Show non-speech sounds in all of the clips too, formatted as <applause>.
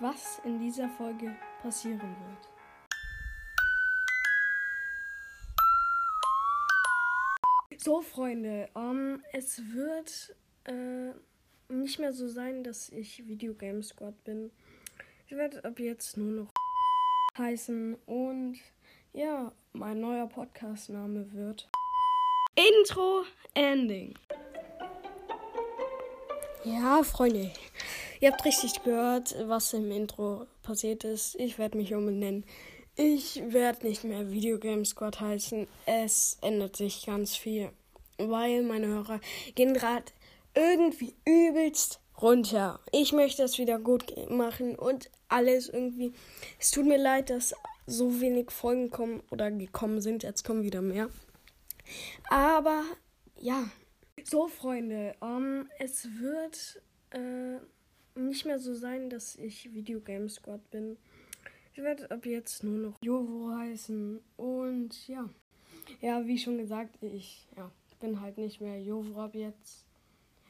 was in dieser Folge passieren wird. So, Freunde, ähm, es wird äh, nicht mehr so sein, dass ich Videogame Squad bin. Ich werde ab jetzt nur noch <laughs> heißen und ja, mein neuer Podcast-Name wird <laughs> Intro Ending. Ja, Freunde, ihr habt richtig gehört, was im Intro passiert ist. Ich werde mich umbenennen. Ich werde nicht mehr Videogame Squad heißen. Es ändert sich ganz viel, weil meine Hörer gehen gerade irgendwie übelst runter. Ich möchte es wieder gut machen und alles irgendwie. Es tut mir leid, dass so wenig Folgen kommen oder gekommen sind. Jetzt kommen wieder mehr. Aber ja. So, Freunde, um, es wird äh, nicht mehr so sein, dass ich Videogame Squad bin. Ich werde ab jetzt nur noch Jovo heißen. Und ja. Ja, wie schon gesagt, ich ja, bin halt nicht mehr Jovo ab jetzt.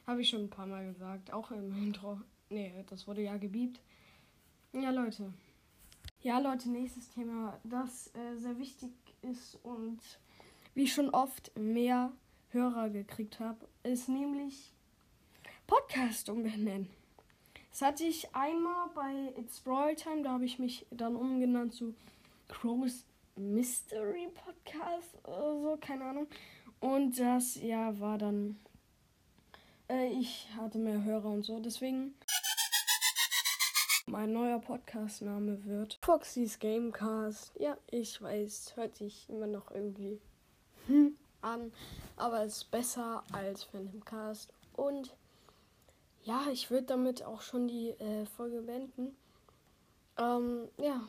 Habe ich schon ein paar Mal gesagt. Auch im Intro. Nee, das wurde ja gebiebt. Ja, Leute. Ja, Leute, nächstes Thema, das äh, sehr wichtig ist und wie schon oft mehr Hörer gekriegt habe, ist nämlich Podcast umbenennen. Das hatte ich einmal bei It's Brawl Time, da habe ich mich dann umgenannt zu Chrome's Mystery Podcast oder so, keine Ahnung. Und das, ja, war dann. Äh, ich hatte mehr Hörer und so, deswegen. Mein neuer Podcast-Name wird Foxys Gamecast. Ja, ich weiß, hört sich immer noch irgendwie <laughs> an, aber es ist besser als Phantom Cast. Und ja, ich würde damit auch schon die äh, Folge beenden. Ähm, ja,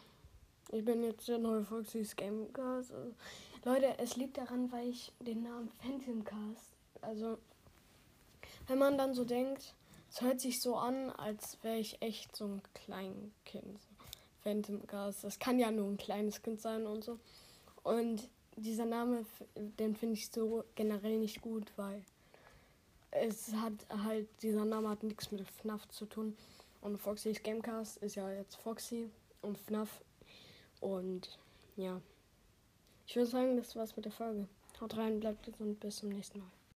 ich bin jetzt der neue Foxys Gamecast. Also, Leute, es liegt daran, weil ich den Namen Phantom Cast, also wenn man dann so denkt, es hört sich so an, als wäre ich echt so ein Kleinkind. Phantom Cast, das kann ja nur ein kleines Kind sein und so. Und dieser Name, den finde ich so generell nicht gut, weil es hat halt, dieser Name hat nichts mit FNAF zu tun. Und Foxy's Gamecast ist ja jetzt Foxy und FNAF. Und ja. Ich würde sagen, das war's mit der Folge. Haut rein, bleibt gesund, bis zum nächsten Mal.